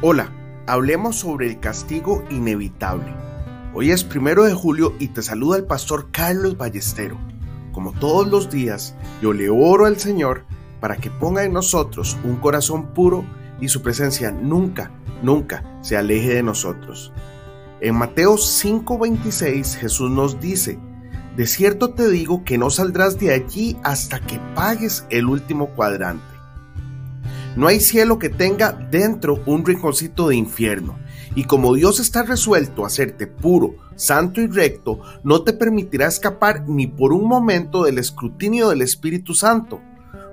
Hola, hablemos sobre el castigo inevitable. Hoy es primero de julio y te saluda el pastor Carlos Ballestero. Como todos los días, yo le oro al Señor para que ponga en nosotros un corazón puro y su presencia nunca, nunca se aleje de nosotros. En Mateo 5:26 Jesús nos dice, de cierto te digo que no saldrás de allí hasta que pagues el último cuadrante. No hay cielo que tenga dentro un rinconcito de infierno. Y como Dios está resuelto a hacerte puro, santo y recto, no te permitirá escapar ni por un momento del escrutinio del Espíritu Santo.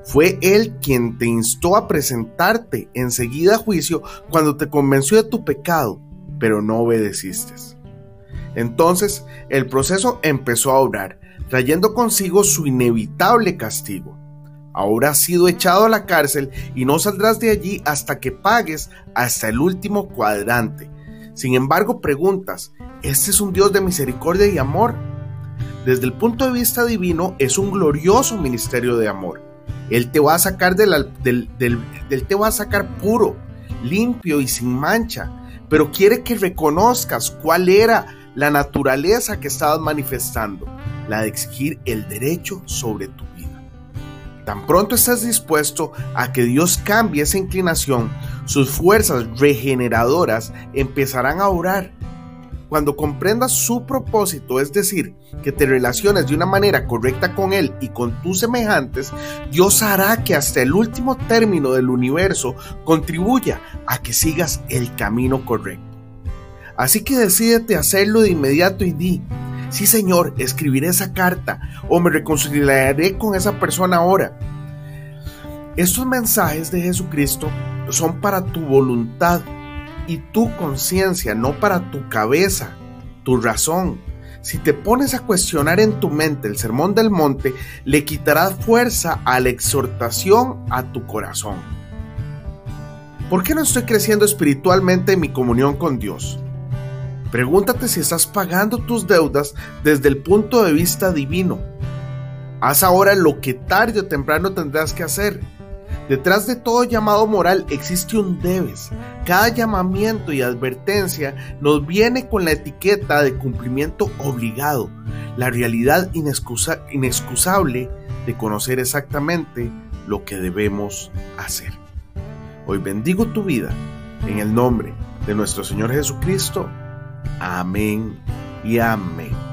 Fue Él quien te instó a presentarte enseguida a juicio cuando te convenció de tu pecado, pero no obedeciste. Entonces el proceso empezó a obrar, trayendo consigo su inevitable castigo. Ahora has sido echado a la cárcel y no saldrás de allí hasta que pagues hasta el último cuadrante. Sin embargo, preguntas, ¿este es un Dios de misericordia y amor? Desde el punto de vista divino, es un glorioso ministerio de amor. Él te va a sacar del, te va a sacar puro, limpio y sin mancha, pero quiere que reconozcas cuál era la naturaleza que estabas manifestando, la de exigir el derecho sobre tu Tan pronto estás dispuesto a que Dios cambie esa inclinación, sus fuerzas regeneradoras empezarán a orar. Cuando comprendas su propósito, es decir, que te relaciones de una manera correcta con Él y con tus semejantes, Dios hará que hasta el último término del universo contribuya a que sigas el camino correcto. Así que decídete hacerlo de inmediato y di, Sí, Señor, escribiré esa carta o me reconciliaré con esa persona ahora. Estos mensajes de Jesucristo son para tu voluntad y tu conciencia, no para tu cabeza, tu razón. Si te pones a cuestionar en tu mente el sermón del monte, le quitarás fuerza a la exhortación a tu corazón. ¿Por qué no estoy creciendo espiritualmente en mi comunión con Dios? Pregúntate si estás pagando tus deudas desde el punto de vista divino. Haz ahora lo que tarde o temprano tendrás que hacer. Detrás de todo llamado moral existe un debes. Cada llamamiento y advertencia nos viene con la etiqueta de cumplimiento obligado, la realidad inexcusable de conocer exactamente lo que debemos hacer. Hoy bendigo tu vida en el nombre de nuestro Señor Jesucristo. Amén y amén.